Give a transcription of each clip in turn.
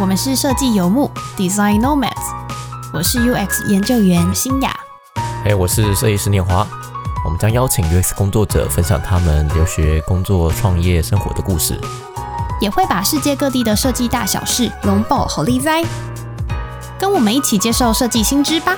我们是设计游牧 Design Nomads，我是 UX 研究员新雅。嘿，我是设计师念华。我们将邀请 UX 工作者分享他们留学、工作、创业、生活的故事，也会把世界各地的设计大小事龙爆好利哉，跟我们一起接受设计新知吧。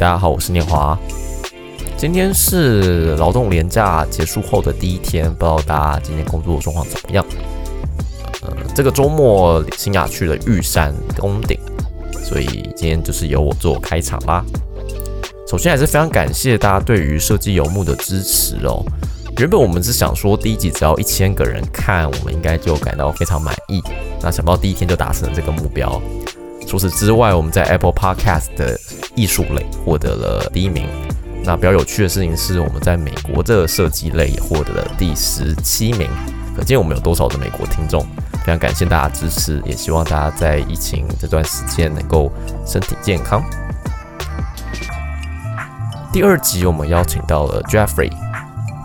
大家好，我是念华。今天是劳动年假结束后的第一天，不知道大家今天工作状况怎么样？呃，这个周末新雅去了玉山宫顶，所以今天就是由我做开场啦。首先还是非常感谢大家对于设计游牧的支持哦。原本我们是想说第一集只要一千个人看，我们应该就感到非常满意。那想不到第一天就达成了这个目标。除此之外，我们在 Apple Podcast 的艺术类获得了第一名。那比较有趣的事情是，我们在美国的设计类也获得了第十七名。可见我们有多少的美国听众？非常感谢大家支持，也希望大家在疫情这段时间能够身体健康。第二集我们邀请到了 Jeffrey。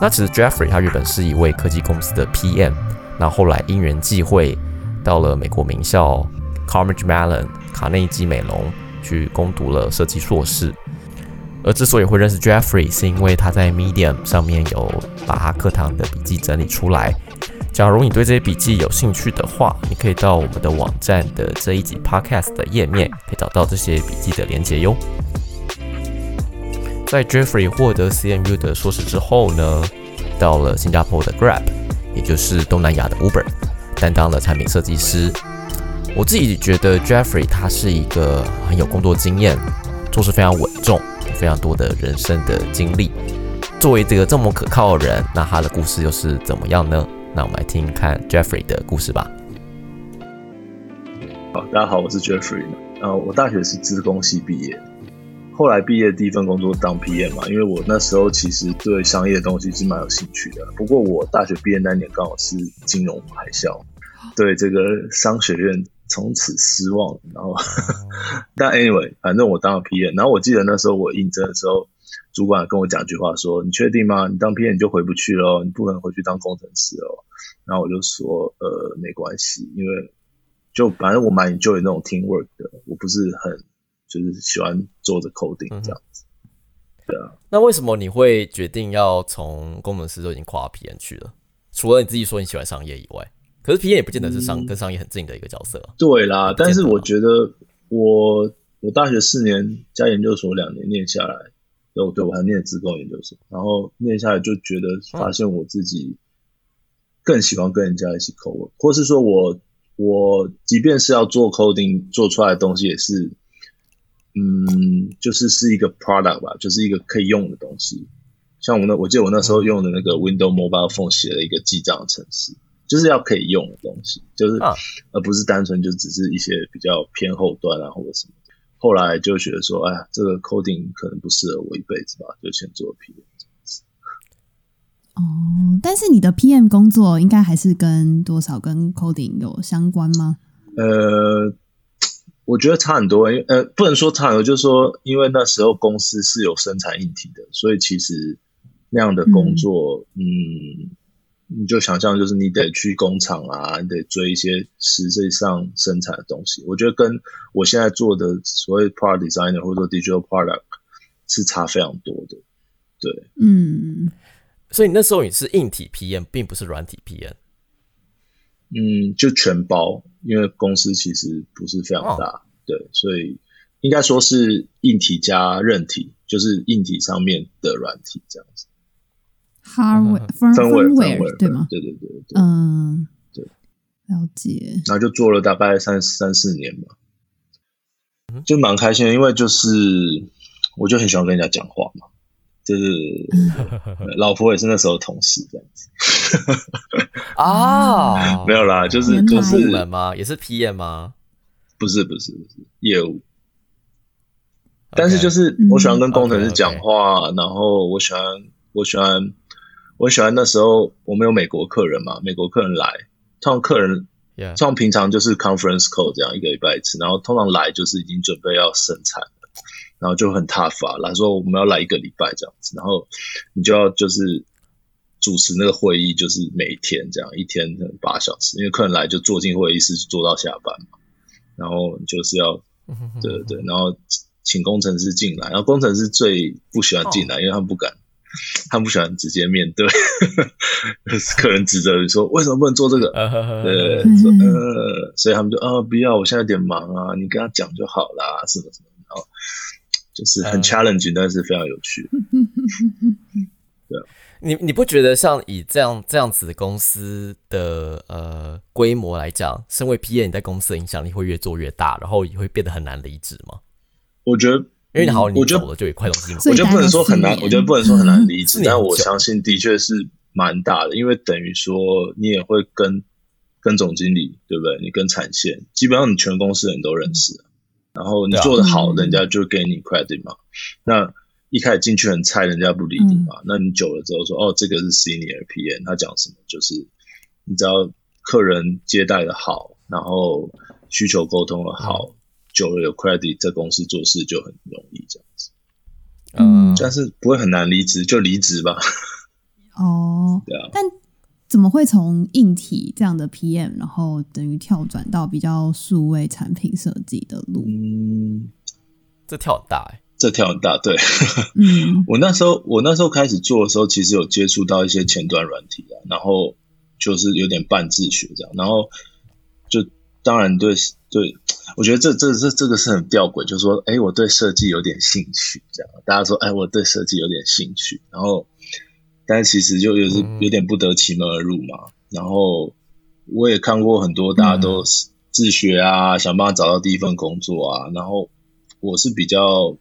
那其实 Jeffrey 他原本是一位科技公司的 PM，那后来因缘际会到了美国名校 Carnegie Mellon。卡内基美隆去攻读了设计硕士，而之所以会认识 Jeffrey，是因为他在 Medium 上面有把他课堂的笔记整理出来。假如你对这些笔记有兴趣的话，你可以到我们的网站的这一集 Podcast 的页面，可以找到这些笔记的连接哟。在 Jeffrey 获得 CMU 的硕士之后呢，到了新加坡的 Grab，也就是东南亚的 Uber，担当了产品设计师。我自己觉得 Jeffrey 他是一个很有工作经验，做事非常稳重，非常多的人生的经历。作为这个这么可靠的人，那他的故事又是怎么样呢？那我们来听看 Jeffrey 的故事吧。好，大家好，我是 Jeffrey。呃，我大学是资工系毕业，后来毕业第一份工作当 PM 嘛，因为我那时候其实对商业的东西是蛮有兴趣的。不过我大学毕业那年刚好是金融海啸，对这个商学院。从此失望，然后，但 anyway，反正我当了 PM，然后我记得那时候我应征的时候，主管跟我讲一句话说：“你确定吗？你当 PM 你就回不去了，你不可能回去当工程师哦。”然后我就说：“呃，没关系，因为就反正我蛮 enjoy 那种 team work 的，我不是很就是喜欢做着 coding 这样子。”对啊，那为什么你会决定要从工程师都已经跨 PM 去了？除了你自己说你喜欢商业以外？可是 P N 也不见得是商跟商业很近的一个角色。对啦，但是我觉得我我大学四年加研究所两年念下来，哦，对我还念自贡研究所，然后念下来就觉得发现我自己更喜欢跟人家一起 code，或是说我我即便是要做 coding 做出来的东西也是，嗯，就是是一个 product 吧，就是一个可以用的东西。像我那我记得我那时候用的那个 Windows Mobile Phone 写了一个记账程式。就是要可以用的东西，就是而不是单纯就只是一些比较偏后端啊或者什么。后来就觉得说，哎呀，这个 coding 可能不适合我一辈子吧，就先做 PM 这样子。哦，但是你的 PM 工作应该还是跟多少跟 coding 有相关吗？呃，我觉得差很多，因为呃，不能说差很多，就是说，因为那时候公司是有生产硬体的，所以其实那样的工作，嗯。你就想象，就是你得去工厂啊，你得追一些实际上生产的东西。我觉得跟我现在做的所谓 product designer 或者说 digital product 是差非常多的。对，嗯，所以你那时候你是硬体 PM，并不是软体 PM。嗯，就全包，因为公司其实不是非常大，对，所以应该说是硬体加韧体，就是硬体上面的软体这样子。Hardware firmware 对吗？对对对对，嗯，对，了解。然后就做了大概三三四年嘛，就蛮开心的，因为就是我就很喜欢跟人家讲话嘛，就是 老婆也是那时候同事这样子啊，没有啦，就是就是门吗？也是 PM 吗？不是不是不是业务，但是就是我喜欢跟工程师讲话，然后我喜欢我喜欢。我喜欢那时候我们有美国客人嘛，美国客人来，通常客人 Yeah，像平常就是 conference call 这样一个礼拜一次，然后通常来就是已经准备要生产了，然后就很 tough 啊，来说我们要来一个礼拜这样子，然后你就要就是主持那个会议，就是每一天这样，一天可能八小时，因为客人来就坐进会议室坐到下班嘛，然后就是要对对对，然后请工程师进来，然后工程师最不喜欢进来，因为他们不敢。他们不喜欢直接面对，客人指责你说为什么不能做这个？对，说呃，所以他们就啊，不要，我现在有点忙啊，你跟他讲就好啦，什么什么，然后就是很 challenging，但是非常有趣。对，你你不觉得像以这样这样子的公司的呃规模来讲，身为 P. A. 你在公司的影响力会越做越大，然后也会变得很难离职吗？我觉得。因为你好，你我觉走了就有快乐心。我觉得不能说很难，我觉得不能说很难离职，但我相信的确是蛮大的，因为等于说你也会跟跟总经理，对不对？你跟产线，基本上你全公司人都认识，然后你做的好，人家就给你 credit 嘛。那一开始进去很菜，人家不理你嘛。那你久了之后说，哦，这个是 senior PM，他讲什么就是你只要客人接待的好，然后需求沟通的好。久了有 credit，在公司做事就很容易这样子，嗯，但是不会很难离职，就离职吧。哦，对啊。但怎么会从硬体这样的 PM，然后等于跳转到比较数位产品设计的路？嗯，这跳很大哎，这跳很大。对，嗯，我那时候我那时候开始做的时候，其实有接触到一些前端软体啊，然后就是有点半自学这样，然后就当然对对。我觉得这这这这个是很吊诡，就是说，哎，我对设计有点兴趣，这样大家说，哎，我对设计有点兴趣，然后，但是其实就有是有点不得其门而入嘛。然后我也看过很多大家都自学啊，想办法找到第一份工作啊。然后我是比较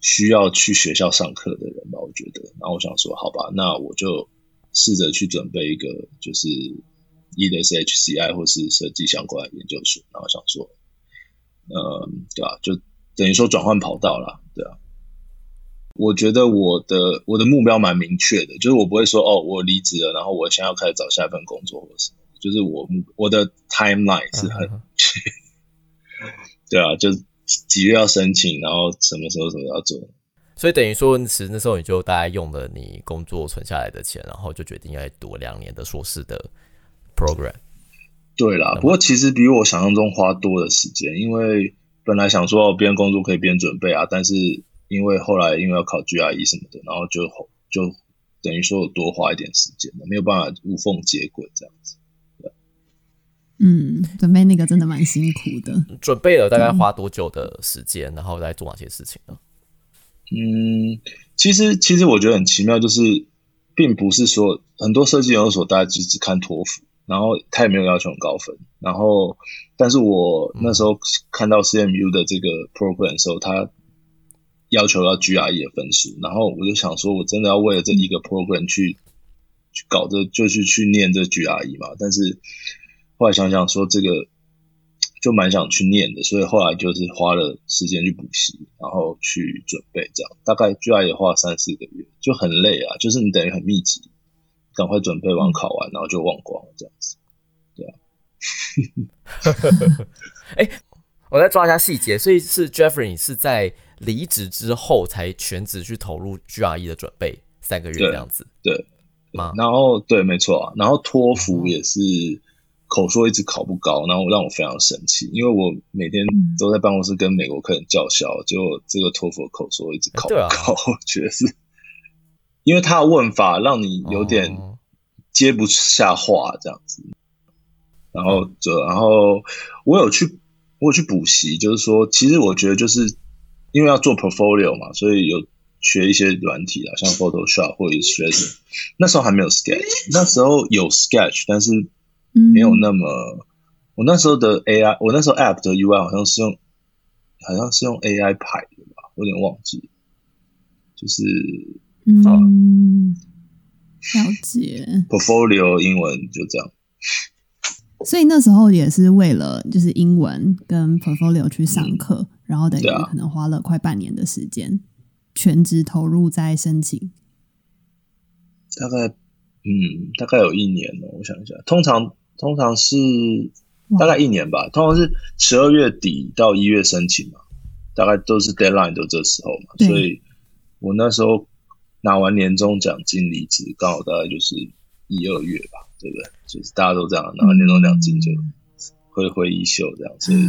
需要去学校上课的人吧，我觉得。然后我想说，好吧，那我就试着去准备一个，就是一的是 HCI 或是设计相关的研究所，然后想说。呃，对吧？就等于说转换跑道了，对啊。我觉得我的我的目标蛮明确的，就是我不会说哦，我离职了，然后我想要开始找下一份工作或者什么。就是我我的 timeline 是很，对啊，就几月要申请，然后什么时候什么要做。所以等于说，其实那时候你就大概用了你工作存下来的钱，然后就决定要读两年的硕士的 program。对啦，不过其实比我想象中花多的时间，因为本来想说边工作可以边准备啊，但是因为后来因为要考 GRE 什么的，然后就就等于说多花一点时间了，没有办法无缝接轨这样子。嗯，准备那个真的蛮辛苦的。准备了大概花多久的时间，然后在做哪些事情呢？嗯，其实其实我觉得很奇妙，就是并不是说很多设计研究所大家只只看托福。然后他也没有要求很高分，然后，但是我那时候看到 CMU 的这个 program 的时候，他要求要 GRE 的分数，然后我就想说，我真的要为了这一个 program 去去搞这，就是去念这 GRE 嘛？但是后来想想说，这个就蛮想去念的，所以后来就是花了时间去补习，然后去准备，这样大概 GRE 也花三四个月，就很累啊，就是你等于很密集。赶快准备完考完，然后就忘光了，这样子，对啊。哎，我再抓一下细节，所以是 Jeffrey 是在离职之后才全职去投入 GRE 的准备三个月这样子，对吗？然后对，没错啊。然后托福也是口说一直考不高，然后让我非常生气，因为我每天都在办公室跟美国客人叫嚣，结果这个托福口说一直考不高，我觉得是。因为他的问法让你有点接不下话这样子，然后就然后我有去我有去补习，就是说其实我觉得就是因为要做 portfolio 嘛，所以有学一些软体啊，像 Photoshop 或者 Illustrator。那时候还没有 Sketch，那时候有 Sketch，但是没有那么。我那时候的 AI，我那时候 App 的 UI 好像是用好像是用 AI 排的吧，有点忘记，就是。嗯，了解。Portfolio 英文就这样。所以那时候也是为了就是英文跟 Portfolio 去上课，然后等于可能花了快半年的时间，全职投入在申请。大概嗯，大概有一年了。我想一下，通常通常是大概一年吧，通常是十二月底到一月申请嘛，大概都是 deadline 都这时候嘛，所以我那时候拿完年终奖金离职，刚好大概就是一二月吧，对不对？就是大家都这样拿完年终奖金就挥挥衣袖这样，所以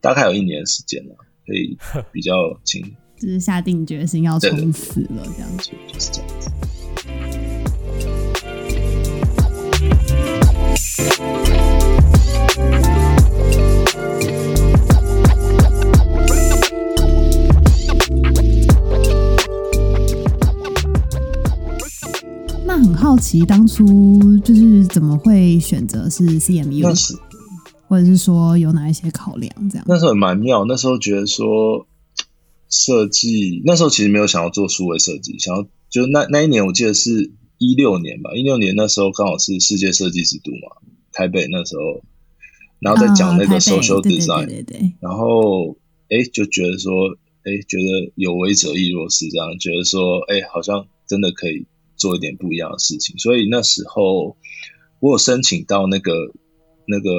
大概有一年时间了，可以比较轻，就是下定决心要冲刺了这样子，就是这样子。很好奇，当初就是怎么会选择是 CMU，或者是说有哪一些考量？这样那时候也蛮妙。那时候觉得说设计，那时候其实没有想要做数位设计，想要就那那一年，我记得是一六年吧。一六年那时候刚好是世界设计之都嘛，台北那时候，然后在讲那个 social design，然后哎就觉得说，哎觉得有为者亦若是这样，觉得说，哎好像真的可以。做一点不一样的事情，所以那时候我有申请到那个那个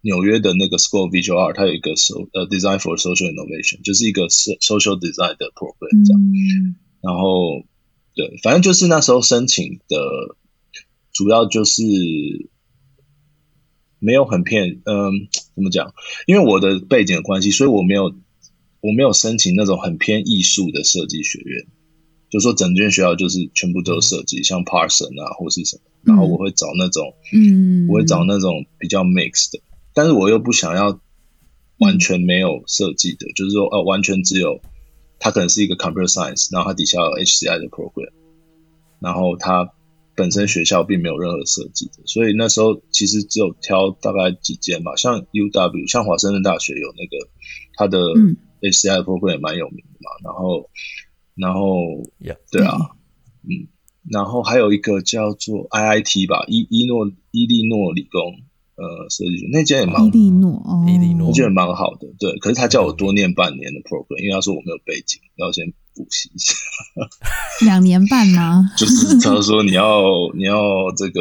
纽约的那个 School of Visual Art，它有一个 so 呃 Design for Social Innovation，就是一个 social design 的 program 这样。然后对，反正就是那时候申请的主要就是没有很偏，嗯，怎么讲？因为我的背景的关系，所以我没有我没有申请那种很偏艺术的设计学院。就说整间学校就是全部都有设计，像 Parson 啊或是什么，然后我会找那种，嗯，我会找那种比较 mix 的，但是我又不想要完全没有设计的，就是说，呃，完全只有它可能是一个 computer science，然后它底下有 HCI 的 program，然后它本身学校并没有任何设计的，所以那时候其实只有挑大概几间吧，像 UW，像华盛顿大学有那个它的 HCI program 也蛮有名的嘛，然后。然后，对啊，嗯，然后还有一个叫做 IIT 吧，伊伊诺伊利诺理工，呃，设计那间也蛮伊利诺哦，伊利诺那间也蛮好的，对。可是他叫我多念半年的 program，因为他说我没有背景，要先补习一下。两年半吗？就是他说你要你要这个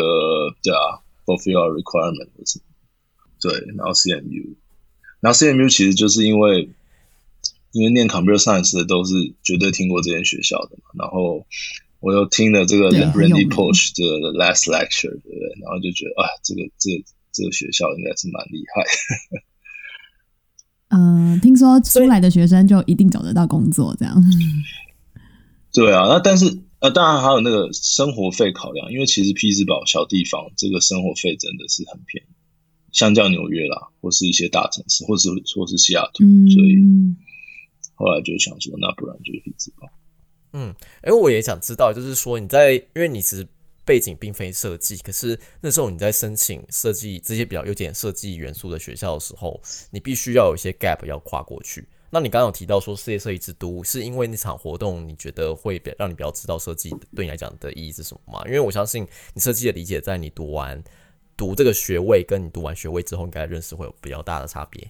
对啊，fulfill requirement 是，对。然后 CMU，然后 CMU 其实就是因为。因为念 computer science 的都是绝对听过这间学校的嘛，然后我又听了这个 Randy Posh 这个 last lecture，对不对？然后就觉得啊，这个这这个学校应该是蛮厉害。嗯，听说出来的学生就一定找得到工作，这样。对啊，那但是呃，当然还有那个生活费考量，因为其实匹兹堡小地方，这个生活费真的是很便宜，相较纽约啦，或是一些大城市，或是或是西雅图，所以。后来就想说，那不然就去自保。嗯，哎，我也想知道，就是说你在，因为你其实背景并非设计，可是那时候你在申请设计这些比较有点设计元素的学校的时候，你必须要有一些 gap 要跨过去。那你刚刚有提到说世界设计之都，是因为那场活动你觉得会让你比较知道设计对你来讲的意义是什么吗？因为我相信你设计的理解，在你读完读这个学位，跟你读完学位之后，应该认识会有比较大的差别。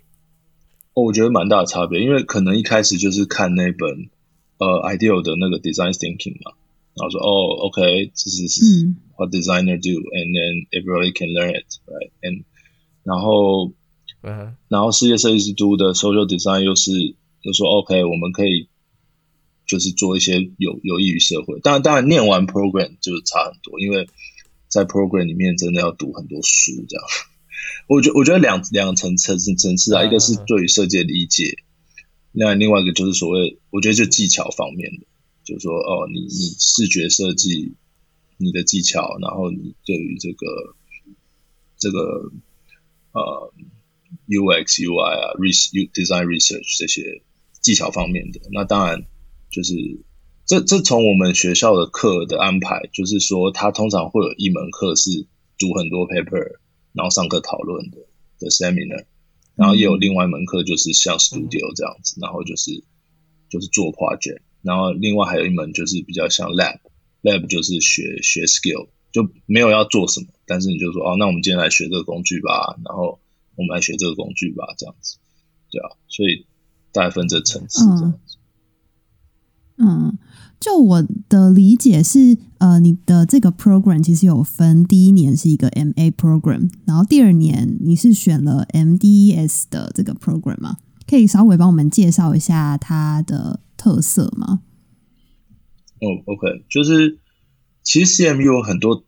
我觉得蛮大的差别，因为可能一开始就是看那本呃 ideal 的那个 design thinking 嘛，然后说哦，OK，这是 what designer do，and then everybody can learn it，right？and 然后，然后世界设计师读的 social design 又是就说 OK，我们可以就是做一些有有益于社会。当然，当然念完 program 就差很多，因为在 program 里面真的要读很多书这样。我觉我觉得两两个层层层层次啊，一个是对于设计的理解，那另外一个就是所谓，我觉得就技巧方面的，就是说哦，你你视觉设计你的技巧，然后你对于这个这个呃 UX UI 啊，res design research 这些技巧方面的，那当然就是这这从我们学校的课的安排，就是说它通常会有一门课是读很多 paper。然后上课讨论的的 seminar，然后也有另外一门课就是像 studio 这样子，然后就是就是做 project，然后另外还有一门就是比较像 lab，lab 就是学学 skill，就没有要做什么，但是你就说哦，那我们今天来学这个工具吧，然后我们来学这个工具吧，这样子，对啊，所以大概分这层次这样子。嗯，就我的理解是，呃，你的这个 program 其实有分，第一年是一个 MA program，然后第二年你是选了 MDES 的这个 program 吗？可以稍微帮我们介绍一下它的特色吗？哦，OK，就是其实 CMU 有很多，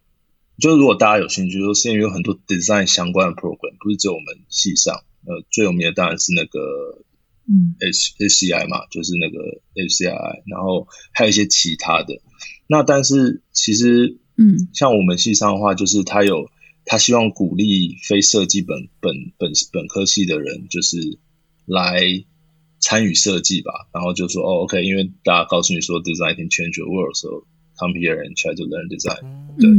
就是如果大家有兴趣，说 CMU 有很多 design 相关的 program，不是只有我们系上，呃，最有名的当然是那个。嗯，H HCI 嘛，就是那个 HCI，然后还有一些其他的。那但是其实，嗯，像我们系上的话，就是他有他希望鼓励非设计本本本本科系的人，就是来参与设计吧。然后就说哦，OK，因为大家告诉你说 design can change the world，so come here and try to learn design。对，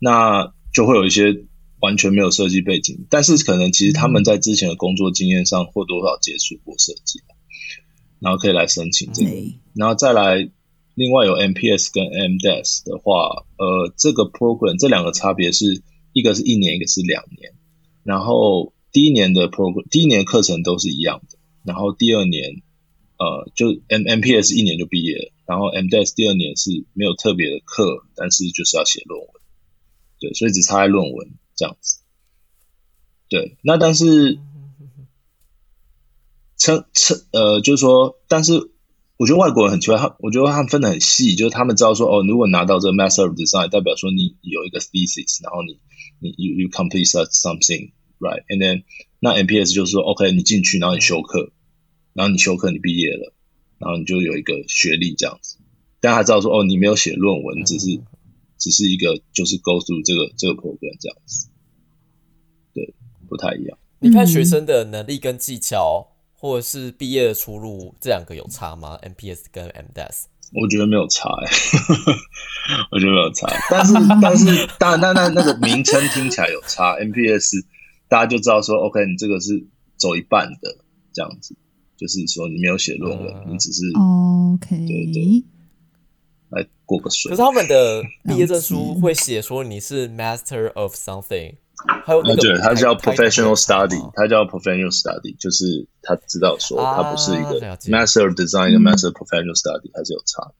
那就会有一些。完全没有设计背景，但是可能其实他们在之前的工作经验上或多少接触过设计，然后可以来申请这个。然后再来，另外有 MPS 跟 MDES 的话，呃，这个 program 这两个差别是一个是一年，一个是两年。然后第一年的 program 第一年课程都是一样的，然后第二年，呃，就 M MPS 一年就毕业了，然后 MDES 第二年是没有特别的课，但是就是要写论文，对，所以只差在论文。这样子，对，那但是，称称呃，就是说，但是我觉得外国人很奇怪，他我觉得他们分的很细，就是他们知道说，哦，如果拿到这个 Master of Design，代表说你有一个 thesis，然后你你 you you complete something，right？And then 那 MPS 就是说，OK，你进去，然后你休课，然后你休课，你毕业了，然后你就有一个学历这样子，但他知道说，哦，你没有写论文，只是。只是一个就是 go through 这个这个 program 这样子，对，不太一样。你看学生的能力跟技巧，或者是毕业的出路，这两个有差吗？MPS 跟 MDS？我觉得没有差，哎，我觉得没有差。但是 但是当然，那那那个名称听起来有差。MPS 大家就知道说，OK，你这个是走一半的这样子，就是说你没有写论文，你只是 OK，对对。来过个水。可是他们的毕业证书会写说你是 Master of something，还有那个他叫 Professional Study，他叫 Professional Study，就是他知道说他不是一个 Master of Design 跟 Master Professional Study 还是有差。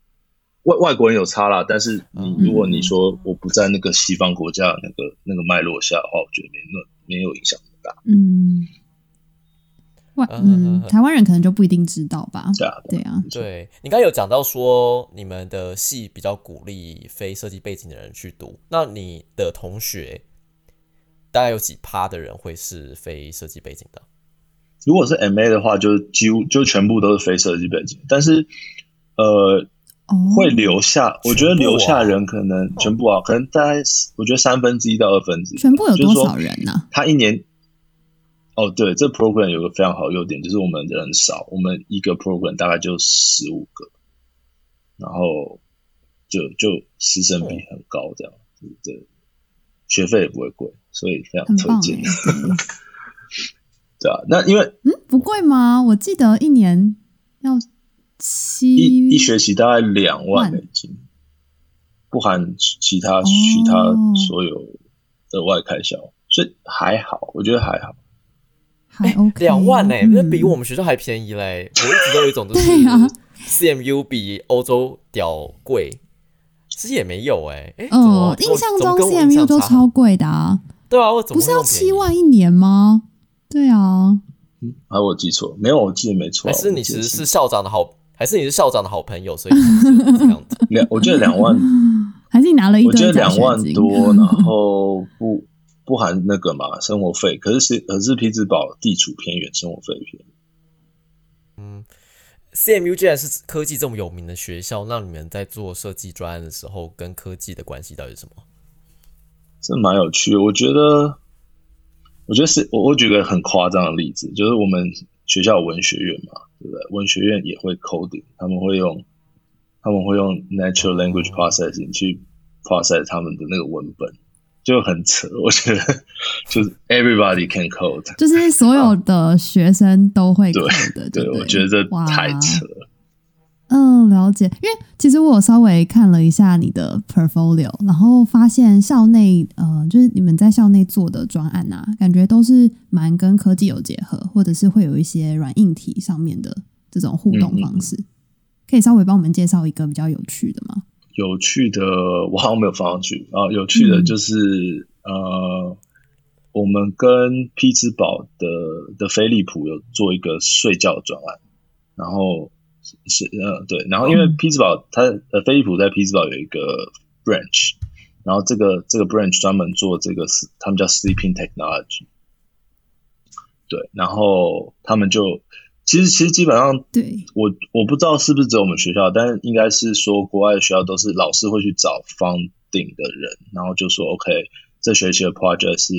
外外国人有差啦，但是你如果你说我不在那个西方国家那个那个脉络下的话，我觉得没那没有影响那么大。嗯。外嗯，台湾人可能就不一定知道吧？对啊，对你刚有讲到说你们的系比较鼓励非设计背景的人去读，那你的同学大概有几趴的人会是非设计背景的？如果是 M A 的话，就几乎就全部都是非设计背景，但是呃，会留下，我觉得留下人可能全部啊，可能大概我觉得三分之一到二分之一，全部有多少人呢？他一年。哦，对，这 program 有个非常好优点，就是我们人少，我们一个 program 大概就十五个，然后就就师生比很高，这样，对，学费也不会贵，所以非常推荐。对啊，那因为嗯不贵吗？我记得一年要七一一学期大概两万美金，不含其他其他所有额外开销，所以还好，我觉得还好。哎，两万呢，那比我们学校还便宜嘞！我一直都有一种就是 CMU 比欧洲屌贵，其实也没有哎。嗯，印象中 CMU 都超贵的啊。对啊，我怎么不是要七万一年吗？对啊。啊，我记错，没有，我记得没错。还是你其实是校长的好，还是你是校长的好朋友，所以这样子。两，我觉得两万，还是你拿了一？我觉得两万多，然后不。不含那个嘛生活费，可是是可是匹兹堡地处偏远，生活费便宜。嗯，CMU 既然是科技这么有名的学校，那你们在做设计专案的时候，跟科技的关系到底是什么？这蛮有趣的，我觉得，我觉得是我我举个很夸张的例子，就是我们学校文学院嘛，对不对？文学院也会 coding，他们会用他们会用 natural language processing 去 process 他们的那个文本。就很扯，我觉得就是 everybody can code，就是所有的学生都会 code 的。对，我觉得这太扯。嗯，了解。因为其实我稍微看了一下你的 portfolio，然后发现校内呃，就是你们在校内做的专案啊，感觉都是蛮跟科技有结合，或者是会有一些软硬体上面的这种互动方式。可以稍微帮我们介绍一个比较有趣的吗？有趣的，我好像没有放上去啊。有趣的就是、呃，我们跟匹兹堡的的飞利浦有做一个睡觉专案，然后是是呃对，然后因为匹兹堡它呃飞利浦在匹兹堡有一个 branch，然后这个这个 branch 专门做这个他们叫 sleeping technology，对，然后他们就其实其实基本上对，我我不知道是不是只有我们学校，但是应该是说国外的学校都是老师会去找 funding 的人，然后就说 OK，这学期的 project 是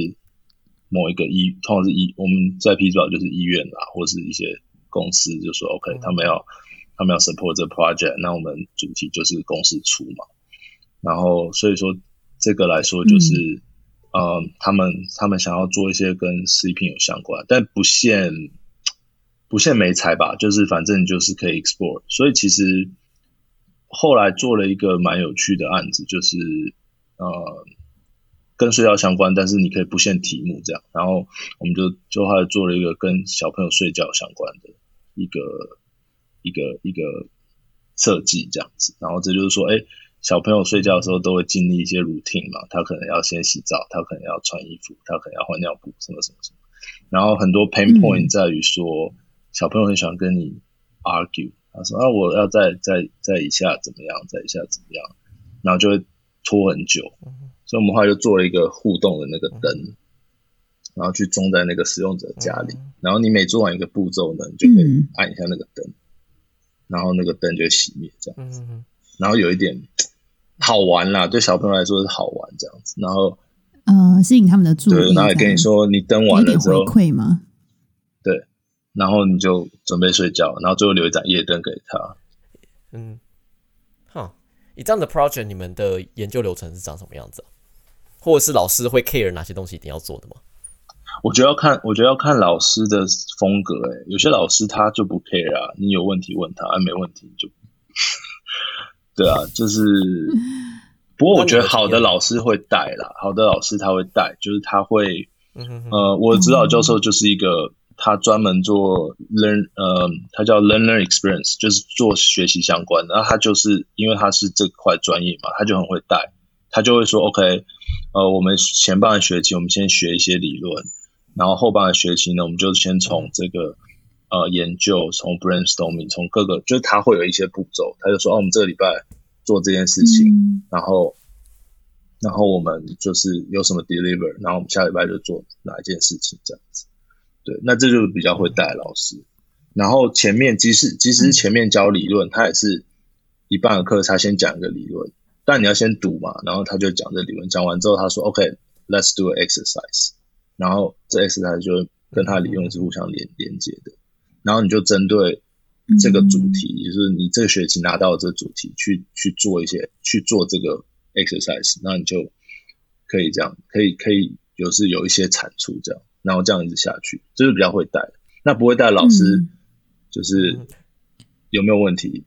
某一个医，通常是医，我们在 P 堡就是医院啦，或是一些公司就说 OK，他们要他们要 support 这 project，那我们主题就是公司出嘛，然后所以说这个来说就是。呃，他们他们想要做一些跟 sleeping 有相关，但不限不限美材吧，就是反正就是可以 explore。所以其实后来做了一个蛮有趣的案子，就是呃跟睡觉相关，但是你可以不限题目这样。然后我们就就后来做了一个跟小朋友睡觉相关的一个一个一个设计这样子。然后这就是说，哎。小朋友睡觉的时候都会经历一些 routine 嘛，他可能要先洗澡，他可能要穿衣服，他可能要换尿布，什么什么什么。然后很多 pain point 在于说，小朋友很喜欢跟你 argue，他说啊我要再再再一下怎么样，再一下怎么样，然后就会拖很久。所以我们后来就做了一个互动的那个灯，然后去装在那个使用者家里，然后你每做完一个步骤呢，你就可以按一下那个灯，然后那个灯就会熄灭这样子。然后有一点好玩啦，对小朋友来说是好玩这样子。然后呃，吸引他们的注意。对，然后也跟你说，你灯完了之后，回馈吗？对，然后你就准备睡觉，然后最后留一盏夜灯给他。嗯，哈，以这样的 project，你们的研究流程是长什么样子啊？或者是老师会 care 哪些东西一定要做的吗？我觉得要看，我觉得要看老师的风格、欸。哎，有些老师他就不 care 啊，你有问题问他，啊、没问题就。对啊，就是，不过我觉得好的老师会带啦，好的老师他会带，就是他会，嗯哼呃，我指导教授就是一个，他专门做 learn，呃，他叫 learner experience，就是做学习相关的，然后他就是因为他是这块专业嘛，他就很会带，他就会说，OK，呃，我们前半个学期我们先学一些理论，然后后半个学期呢，我们就先从这个。呃，研究从 brainstorming 从各个，就是他会有一些步骤，他就说，哦，我们这个礼拜做这件事情，嗯、然后，然后我们就是有什么 deliver，然后我们下礼拜就做哪一件事情这样子。对，那这就是比较会带老师。然后前面即使即使是前面教理论，他也是一半的课他先讲一个理论，但你要先读嘛，然后他就讲这理论，讲完之后他说，OK，let's、okay, do an exercise，然后这 exercise 就跟他理论是互相连连接的。然后你就针对这个主题，嗯、就是你这个学期拿到的这个主题去去做一些去做这个 exercise，那你就可以这样，可以可以有是有一些产出这样，然后这样一直下去，就是比较会带。那不会带老师、嗯、就是有没有问题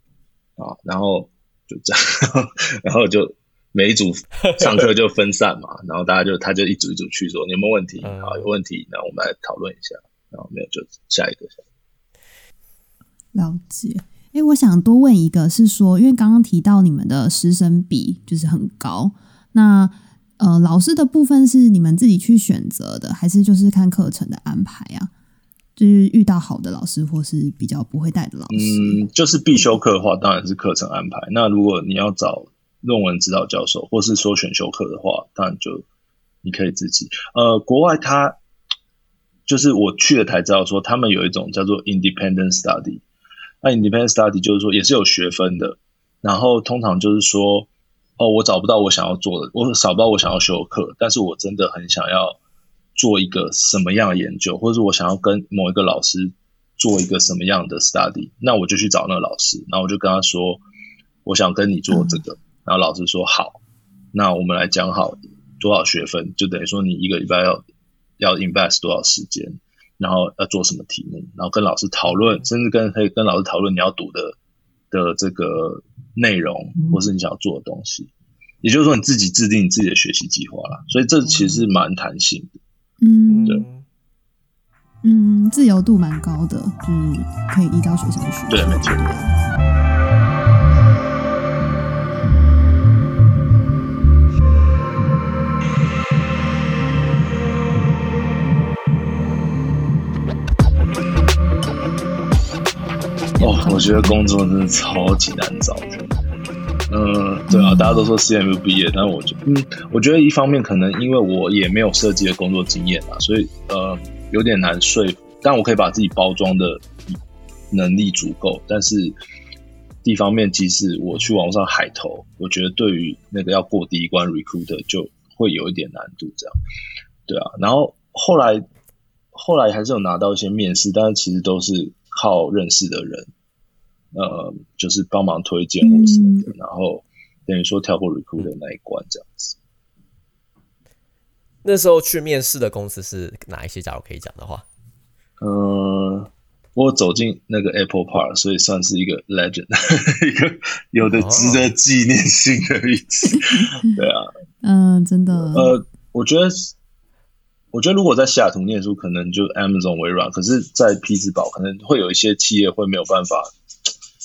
啊？然后就这样，然后就每一组上课就分散嘛，然后大家就他就一组一组去说你有没有问题啊？有问题，那我们来讨论一下，然后没有就下一个。了解，哎，我想多问一个，是说，因为刚刚提到你们的师生比就是很高，那呃，老师的部分是你们自己去选择的，还是就是看课程的安排啊？就是遇到好的老师，或是比较不会带的老师，嗯，就是必修课的话，当然是课程安排。那如果你要找论文指导教授，或是说选修课的话，当然就你可以自己。呃，国外他就是我去了才知道说，他们有一种叫做 independent study。那 independent study 就是说也是有学分的，然后通常就是说，哦，我找不到我想要做的，我找不到我想要修的课，但是我真的很想要做一个什么样的研究，或者是我想要跟某一个老师做一个什么样的 study，那我就去找那个老师，然后我就跟他说，我想跟你做这个，然后老师说好，那我们来讲好多少学分，就等于说你一个礼拜要要 invest 多少时间。然后要做什么题目，然后跟老师讨论，甚至跟可以跟老师讨论你要读的的这个内容，或是你想要做的东西。也就是说，你自己制定你自己的学习计划啦。所以这其实蛮弹性的。嗯，对，嗯，自由度蛮高的，就是可以依照学生的需求。对，没错。我觉得工作真的超级难找的。嗯，对啊，大家都说 CMU 毕业，但我觉得，嗯，我觉得一方面可能因为我也没有设计的工作经验啊，所以呃有点难说服。但我可以把自己包装的能力足够，但是一方面，即使我去网上海投，我觉得对于那个要过第一关 recruiter 就会有一点难度，这样。对啊，然后后来后来还是有拿到一些面试，但是其实都是靠认识的人。呃，就是帮忙推荐或什么的，然后等于说跳过 recruit 的那一关这样子。那时候去面试的公司是哪一些？假如可以讲的话，嗯，我走进那个 Apple Park，所以算是一个 legend，一个有的值得纪念性的日子。对啊，嗯，真的。呃，我觉得，我觉得如果在西雅图念书，可能就 Amazon、微软；可是，在匹兹堡，可能会有一些企业会没有办法。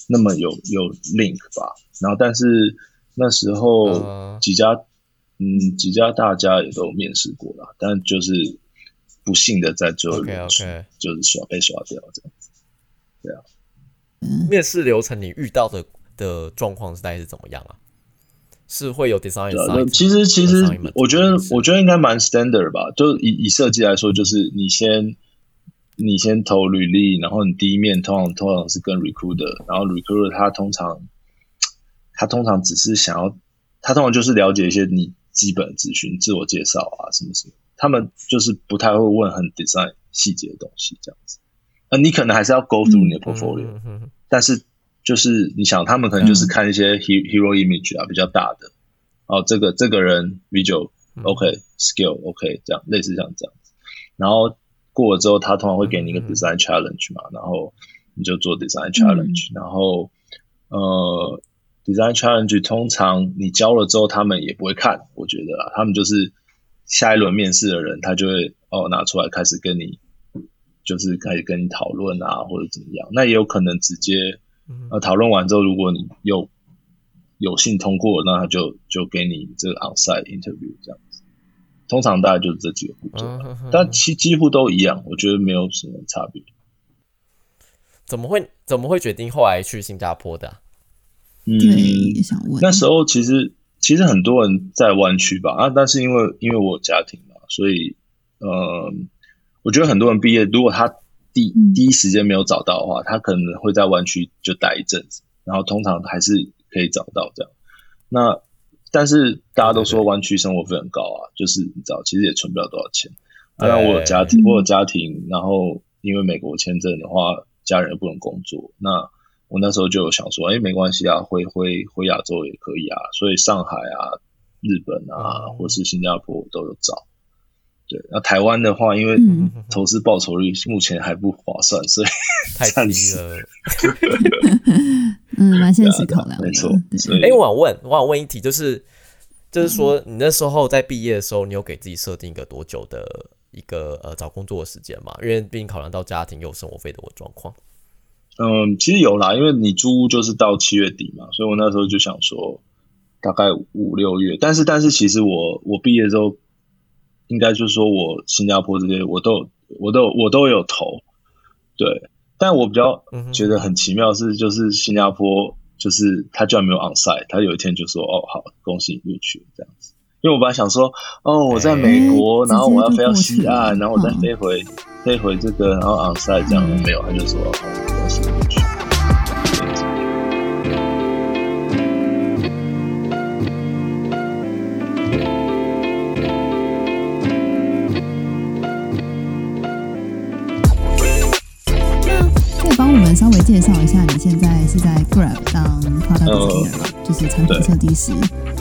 那么有有 link 吧，然后但是那时候几家嗯几家大家也都面试过了，但就是不幸的在最后一轮就是刷被刷掉这样子，对啊。面试流程你遇到的的状况是大概是怎么样啊？是会有 design？其实其实我觉得我觉得应该蛮 standard 吧，就以以设计来说，就是你先。你先投履历，然后你第一面通常通常是跟 recruiter，然后 recruiter 他通常他通常只是想要，他通常就是了解一些你基本资讯、自我介绍啊什么什么，他们就是不太会问很 design 细节的东西这样子。那你可能还是要 go through 你的 portfolio，但是就是你想，他们可能就是看一些 hero image 啊比较大的，哦这个这个人 video OK skill OK 这样类似像这样子，然后。过了之后，他通常会给你一个 design challenge 嘛，然后你就做 design challenge，然后呃，design challenge 通常你交了之后，他们也不会看，我觉得啊，他们就是下一轮面试的人，他就会哦拿出来开始跟你，就是开始跟你讨论啊，或者怎么样，那也有可能直接呃讨论完之后，如果你有有幸通过，那他就就给你这个 outside interview 这样。通常大概就是这几个步骤，但其几乎都一样，我觉得没有什么差别。怎么会怎么会决定后来去新加坡的？嗯，想问那时候其实其实很多人在湾区吧啊，但是因为因为我家庭嘛，所以呃，我觉得很多人毕业，如果他第第一时间没有找到的话，他可能会在湾区就待一阵子，然后通常还是可以找到这样。那但是大家都说湾区生活费很高啊，就是你知道，其实也存不了多少钱。那我有家庭，我有家庭，然后因为美国签证的话，家人又不能工作。那我那时候就有想说，哎，没关系啊，回回回亚洲也可以啊。所以上海啊、日本啊，或是新加坡都有找。对，那台湾的话，因为投资报酬率目前还不划算，所以太低了。嗯，蛮现实考量，没错。哎，我想问，我想问一题，就是，就是说，你那时候在毕业的时候，你有给自己设定一个多久的一个呃找工作的时间吗？因为毕竟考量到家庭有生活费的状况。嗯，其实有啦，因为你租屋就是到七月底嘛，所以我那时候就想说，大概五六月。但是，但是其实我我毕业之后，应该就是说我新加坡这些我都我都我都有投，对。但我比较觉得很奇妙是，就是新加坡，就是他居然没有 onsite，他有一天就说：“哦，好，恭喜你录取这样子。”因为我本来想说：“哦，我在美国，然后我要飞到西岸，然后我再飞回飞回这个，然后 onsite 这样没有，他就说：‘哦，恭喜介绍一下，你现在是在 Grab 当 Product Designer，就是产品设计师，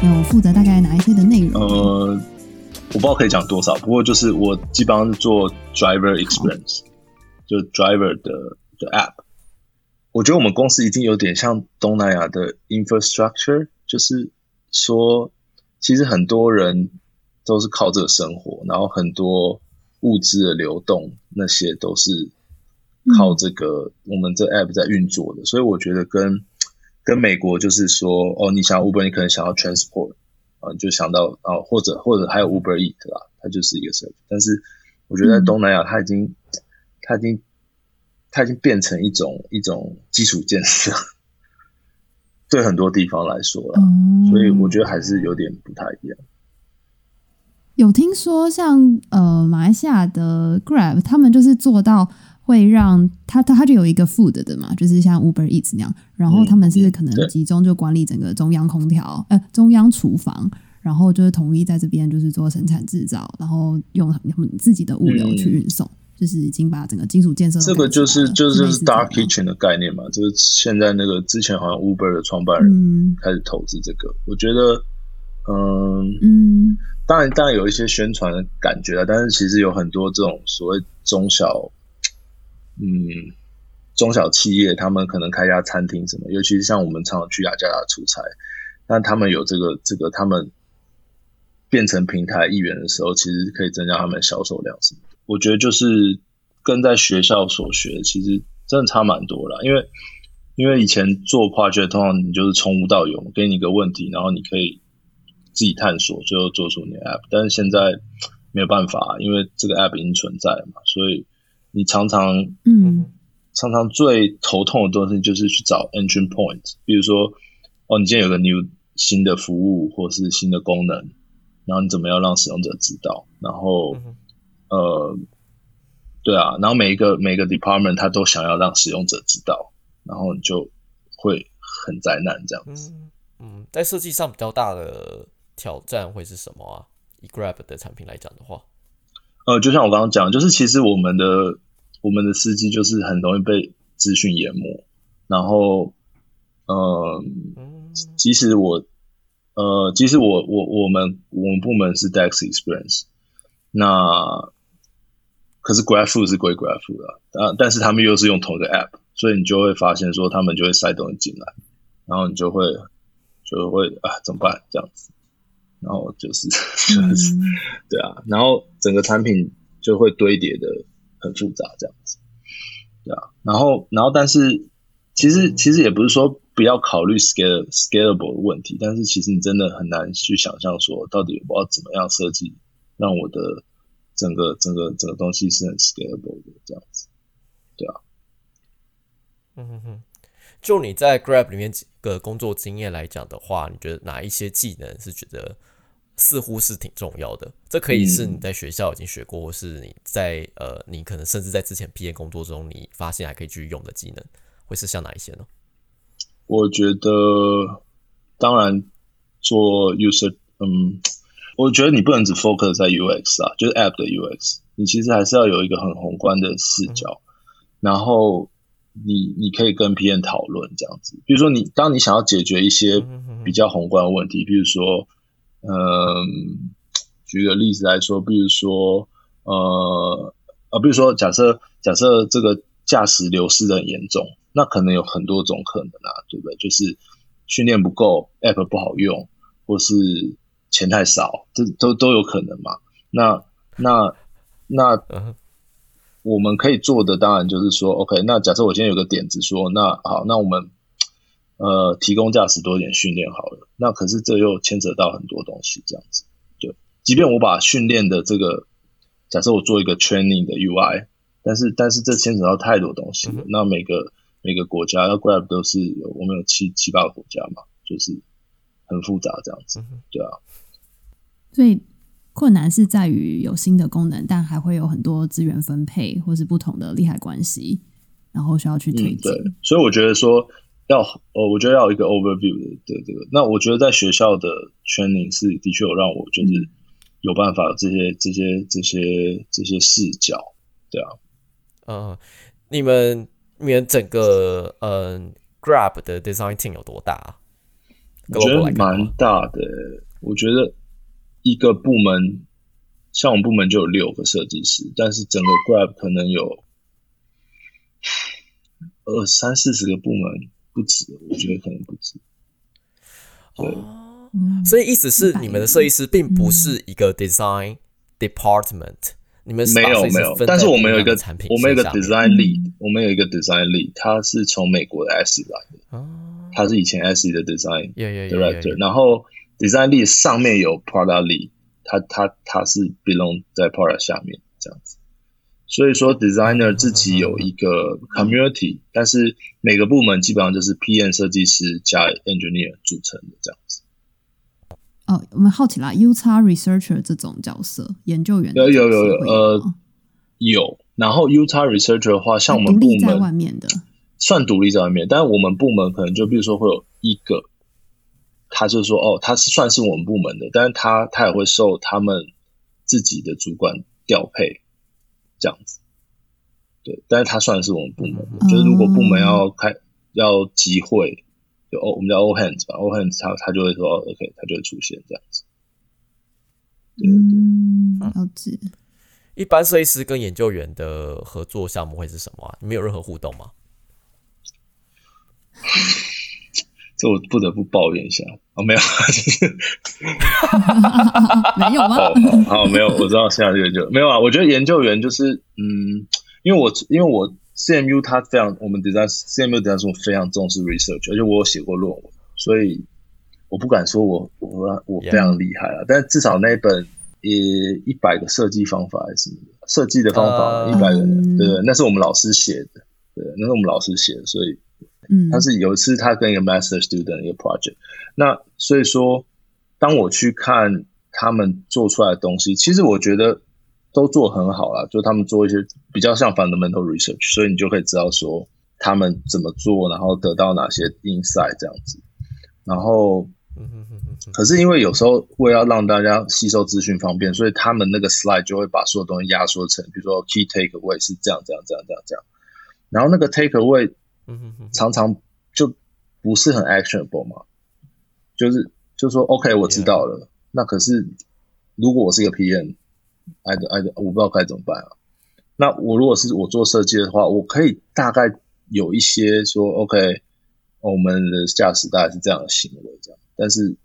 有负责大概哪一些的内容？呃，我不知道可以讲多少，不过就是我基本上是做 Driver Experience，就 Driver 的的 App。我觉得我们公司已经有点像东南亚的 Infrastructure，就是说，其实很多人都是靠这个生活，然后很多物资的流动，那些都是。靠这个我们这 app 在运作的，所以我觉得跟跟美国就是说，哦，你想 Uber，你可能想要 transport 啊，就想到啊，或者或者还有 Uber Eat 啦，它就是一个 service。但是我觉得在东南亚，它已经它已经它已经变成一种一种基础建设，对很多地方来说了，哦所以我觉得还是有点不太一样。有听说像呃马来西亚的 Grab，他们就是做到会让他他他就有一个 food 的嘛，就是像 Uber Eats 那样，然后他们是可能对集中就管理整个中央空调呃中央厨房，然后就是统一在这边就是做生产制造，然后用他们自己的物流去运送，就是已经把整个基础建设这个就是就是就是 Dark Kitchen 的概念嘛，就是现在那个之前好像 Uber 的创办人嗯。开始投资这个，我觉得，嗯，嗯。当然当然有一些宣传的感觉啊，但是其实有很多这种所谓中小，嗯，中小企业，他们可能开家餐厅什么，尤其是像我们常常去雅加达出差，那他们有这个这个他们变成平台一员的时候，其实可以增加他们销售量什么的。我觉得就是跟在学校所学，其实真的差蛮多了，因为因为以前做跨界，通常你就是从无到有，给你一个问题，然后你可以自己探索，最后做出你的 app。但是现在没有办法，因为这个 app 已经存在了嘛，所以你常常嗯常常最头痛的东西就是去找 entry point，比如说，哦，你今天有个 new 新的服务或是新的功能，然后你怎么样让使用者知道？然后嗯呃，对啊，然后每一个每一个 department 他都想要让使用者知道，然后你就会很灾难这样子。嗯嗯，在设计上比较大的挑战会是什么啊？以 Grab 的产品来讲的话，呃，就像我刚刚讲，就是其实我们的我们的司机就是很容易被资讯淹没，然后，呃，嗯。即使我，呃，即使我我我们我们部门是 Dex Experience，那可是 GraphFood 是归 GraphFood 的，啊，但是他们又是用同一个 App，所以你就会发现说他们就会塞东西进来，然后你就会就会啊怎么办？这样子，然后就是 就是。嗯。对啊，然后整个产品就会堆叠的很复杂这样子，对啊，然后然后但是其实其实也不是说不要考虑 scale scalable 的问题，但是其实你真的很难去想象说到底我要怎么样设计让我的整个整个整个东西是很 scalable 的这样子，对啊。嗯哼哼，就你在 Grab 里面几个工作经验来讲的话，你觉得哪一些技能是觉得似乎是挺重要的？这可以是你在学校已经学过，或是你在呃，你可能甚至在之前毕业工作中你发现还可以继续用的技能，会是像哪一些呢？我觉得当然做 user 嗯。我觉得你不能只 focus 在 UX 啊，就是 App 的 UX，你其实还是要有一个很宏观的视角，然后你你可以跟 PM 讨论这样子。比如说你当你想要解决一些比较宏观的问题，比如说，嗯，举个例子来说，比如说，呃呃，比如说假设假设这个驾驶流失的很严重，那可能有很多种可能啊，对不对？就是训练不够，App 不好用，或是钱太少，这都都有可能嘛。那那那我们可以做的当然就是说，OK，那假设我今天有个点子说，那好，那我们呃提供驾驶多一点训练好了。那可是这又牵扯到很多东西，这样子。对，即便我把训练的这个，假设我做一个 training 的 UI，但是但是这牵扯到太多东西了。嗯那每个每个国家，那 Grab 都是有我们有七七八个国家嘛，就是很复杂这样子。对啊，所以困难是在于有新的功能，但还会有很多资源分配或是不同的利害关系，然后需要去推嗯，进。对，所以我觉得说要，呃，我觉得要有一个 overview 的的这个。那我觉得在学校的 training 是的确有让我就是有办法有这些这些这些这些视角，对啊，嗯，你们你们整个嗯 Grab 的 design team 有多大啊？我觉得蛮大的。我觉得一个部门，像我们部门就有六个设计师，但是整个 Grab 可能有二三四十个部门不止，我觉得可能不止。对。哦嗯所以意思是你们的设计师并不是一个 design department，、你们是没有没有，但是我们有一个产品我们有一个 design lead，我们有一个 design lead，他是从美国的 S 来的，哦，他是以前 S 的 design director，然后 design lead 上面有 product lead，他他他是 belong 在 product 下面这样子，所以说，designer 自己有一个 community，但是每个部门基本上就是 PM 设计师加 engineer 组成的这样子。哦，我们好奇啦，U 叉 researcher 这种角色，研究员有有有有呃有，然后 U x researcher 的话，像我们部门面的，算独立在外面，但是我们部门可能就比如说会有一个，他就说哦，他是算是我们部门的，但是他他也会受他们自己的主管调配这样子。对，但是他算是我们部门的，就是如果部门要开要集会，就哦，我们叫 all hands 吧，all hands 他他就会说哦 OK，他就会出现这样子。对对嗯，了解。一般设计师跟研究员的合作项目会是什么啊？你们有任何互动吗？这我不得不抱怨一下哦，没有，就是 没有吗？哦，好，没有，我知道现在这个就没有啊。我觉得研究员就是，嗯，因为我因为我 CMU 它非常，我们 design CMU design 是我非常重视 research，而且我有写过论文，所以我不敢说我我我非常厉害啊，但至少那一本也一百个设计方法还是什么的设计的方法，呃一百个对对，那是我们老师写的，对，那是我们老师写的，所以嗯，他是有一次他跟一个 master student 一个 project，那所以说，当我去看他们做出来的东西，其实我觉得都做很好啦，就他们做一些比较像 fundamental research，所以你就可以知道说他们怎么做，然后得到哪些 insight 这样子。然后，可是因为有时候为了让大家吸收资讯方便，所以他们那个 slide 就会把所有东西压缩成，比如说 key takeaway 是这样这样这样这样这样，然后那个 takeaway 嗯哼哼，常常就不是很 actionable 嘛，就是就说 OK 我知道了。那可是如果我是一个 PM，I I 我不知道该怎么办啊。那我如果是我做设计的话，我可以大概有一些说 OK，哦我们的驾驶大概是这样的行为这样，但是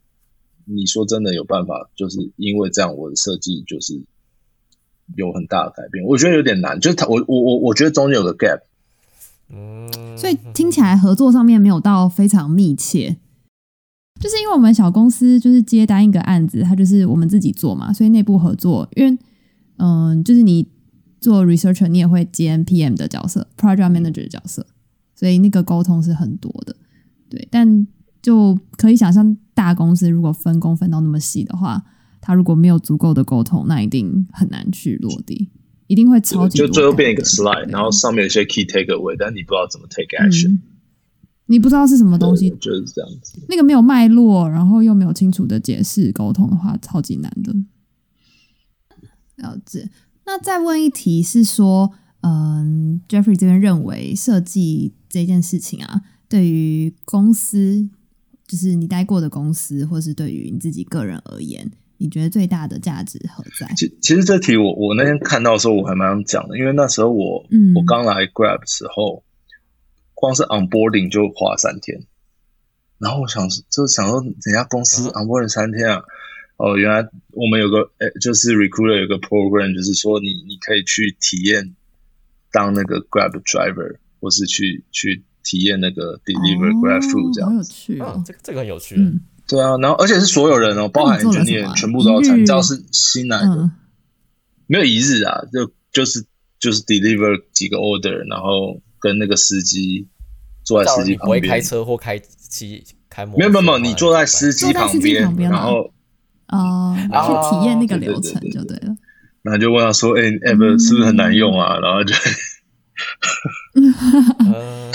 你说真的有办法，就是因为这样我的设计就是有很大的改变，我觉得有点难，就是他我我我我觉得中间有个 gap。所以听起来合作上面没有到非常密切，就是因为我们小公司就是接单一个案子，它就是我们自己做嘛，所以内部合作，因为嗯，就是你做 researcher，你也会兼 PM 的角色，project manager 的角色，所以那个沟通是很多的，对，但就可以想象大公司如果分工分到那么细的话，它如果没有足够的沟通，那一定很难去落地，一定会超级就最后变一个 slide，然后上面有一些 key takeaway，但你不知道怎么 take action，、嗯，你不知道是什么东西，就是这样子。那个没有脉络，然后又没有清楚的解释沟通的话，超级难的。了解。那再问一题是说，嗯，Jeffrey 这边认为设计这件事情啊，对于公司，就是你待过的公司，或是对于你自己个人而言，你觉得最大的价值何在？其其实这题我我那天看到的时候，我还蛮想讲的，因为那时候我、嗯我刚来 Grab 的时候，光是 onboarding 就花三天，然后我想就想说，人家公司 onboarding 三天啊，哦，原来我们有个诶，就是 recruiter 有个 program，就是说你你可以去体验当那个 Grab driver，或是去去体验那个 deliver Grab food 这样子。嗯趣哦，。这个这个很有趣，嗯对啊，然后而且是所有人哦，包含那你做了什么？engineer 啊全部都要参，一日。你知道是新来的。嗯。没有一日啊，就就是就是 deliver 几个 order，然后跟那个司机坐在司机旁边。不会。开车或开机开摩托车，没有没有没有，你坐在司机旁边然后哦，哦。去体验那个流程就对了。然后就问他说：“哎、哎，不是是不是很难用啊？” 然后就 嗯，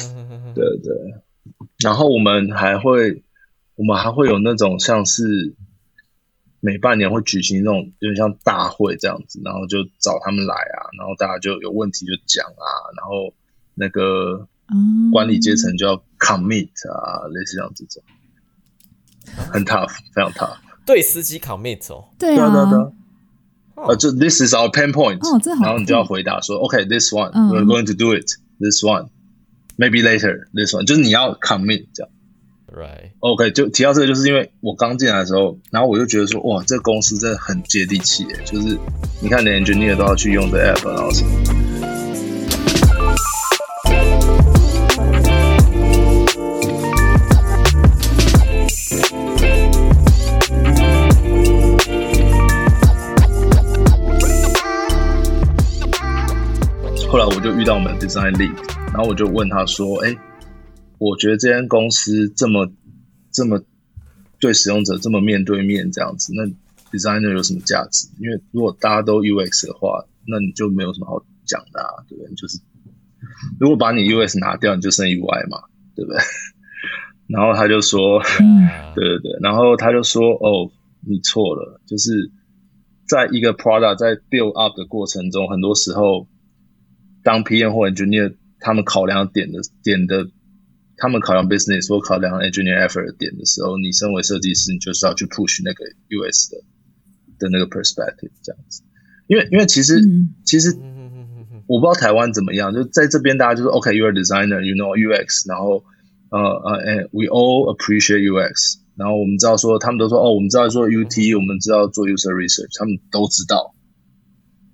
对对，然后我们还会我们还会有那种像是每半年会举行那种有点像大会这样子，然后就找他们来啊，然后大家就有问题就讲啊，然后那个嗯管理阶层就要 commit 啊，类似这样子种，很 tough，非常 tough。对司机 commit 哦，对对啊对啊对啊。就 this is our pain point，哦然后你就要回答说，OK，this one 嗯。we're going to do it，this one maybe later this one，就是你要 commit 这样。right，OK，就提到这个，就是因为我刚进来的时候，然后我就觉得说，哇，这公司真的很接地气耶，就是你看连 engineer 都要去用这 app，然后什么。后来我就遇到我们 design lead，然后我就问他说：“哎，我觉得这间公司这么这么对使用者这么面对面这样子，那 designer 有什么价值？因为如果大家都 UX 的话，那你就没有什么好讲的啊，对不对？就是如果把你 UX 拿掉，你就剩 UI 嘛，对不对？” 然后他就说：“ 对对对。”然后他就说：“哦，你错了，就是在一个 product 在 build up 的过程中，很多时候。”当 PM 或 Engineer 他们考量点的点的，他们考量 Business 或考量 Engineer effort 的点的时候，你身为设计师，你就是要去 push 那个 US 的的那个 perspective 这样子。因为因为其实其实我不知道台湾怎么样，就在这边大家就是 OK，you are designer，you know UX，然后呃呃，and we all appreciate UX，然后我们知道说他们都说哦，我们知道做 UT，我们知道做 user research，他们都知道。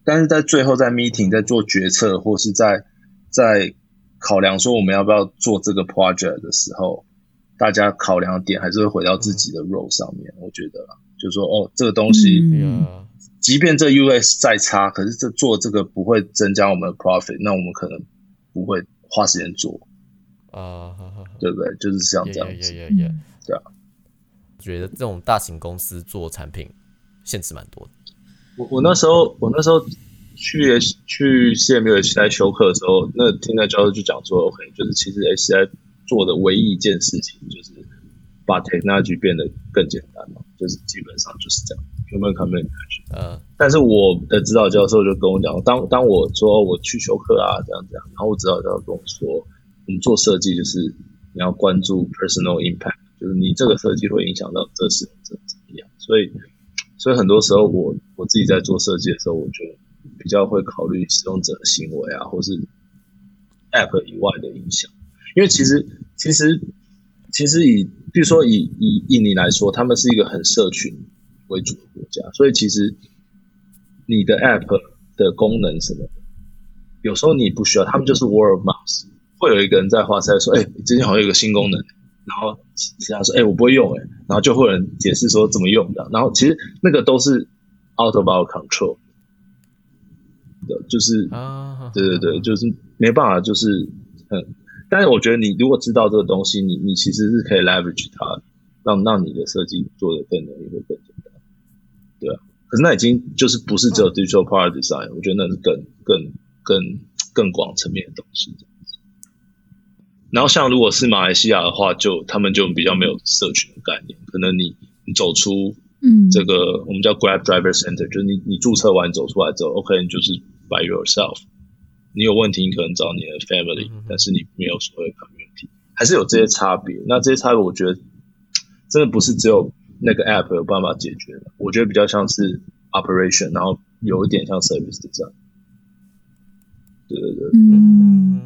但是在最后，在 meeting 在做决策，或是在在考量说我们要不要做这个 project 的时候，大家考量点还是会回到自己的 role 上面。我觉得，就说哦，这个东西，即便这 US 再差，可是这做这个不会增加我们的 profit，那我们可能不会花时间做啊，对不对？就是像这样子，对啊。觉得这种大型公司做产品限制蛮多的。我我那时候我那时候去去 CMU 在修课的时候，那听那教授就讲说，OK，就是其实 HI 做的唯一一件事情就是把 technology 变得更简单嘛，就是基本上就是这样。Human communication。嗯。但是我的指导教授就跟我讲，当当我说我去修课啊，这样这样，然后我指导教授跟我说，我们做设计就是你要关注 personal impact，就是你这个设计会影响到这是怎怎么样，所以。所以很多时候，我我自己在做设计的时候，我就比较会考虑使用者的行为啊，或是 App 以外的影响。因为其实其实其实以比如说以以印尼来说，他们是一个很社群为主的国家，所以其实你的 App 的功能什么的，有时候你不需要，他们就是 Word Mouth，会有一个人在花塞说：“哎，最近好像有个新功能。”然后其他说，哎，我不会用，哎，然后就会有人解释说怎么用的。然后其实那个都是 out of our control 的，就是啊，对对对，就是没办法，就是嗯。但是我觉得你如果知道这个东西，你你其实是可以 leverage 它，让让你的设计做的更容易，会更简单。对啊，可是那已经就是不是只有 digital product design，我觉得那是更更更更广层面的东西。然后像如果是马来西亚的话，就他们就比较没有社群的概念，可能你你走出嗯这个我们叫 Grab Driver Center，就是你你注册完走出来之后，OK，你就是 by yourself，你有问题你可能找你的 family，但是你没有所谓 community，还是有这些差别。那这些差别，我觉得真的不是只有那个 app 有办法解决的，我觉得比较像是 operation，然后有一点像 service 这样。对对对，嗯。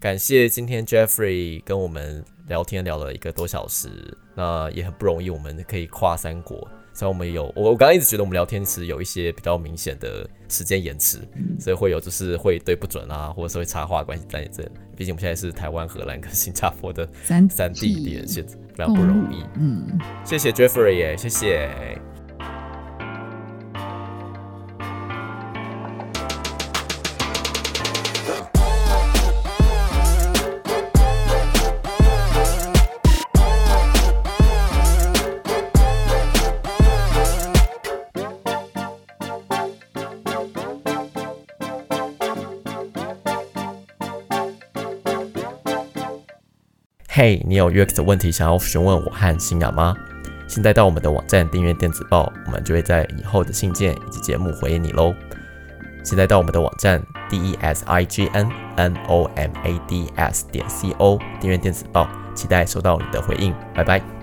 感谢今天 Jeffrey 跟我们聊天聊了一个多小时，那也很不容易，我们可以跨三国。虽然我们有我我刚刚一直觉得我们聊天时有一些比较明显的时间延迟，所以会有就是会对不准啊，或者是会插话关系在这。毕竟我们现在是台湾、荷兰跟新加坡的三三地连线，非常不容易。嗯，谢谢 Jeffrey 耶，谢谢。嘿，你有 UX 的问题想要询问我和新雅吗？现在到我们的网站订阅电子报，我们就会在以后的信件以及节目回应你喽。现在到我们的网站 d e s i g n n o m a d s 点 c o 订阅电子报，期待收到你的回应。拜拜。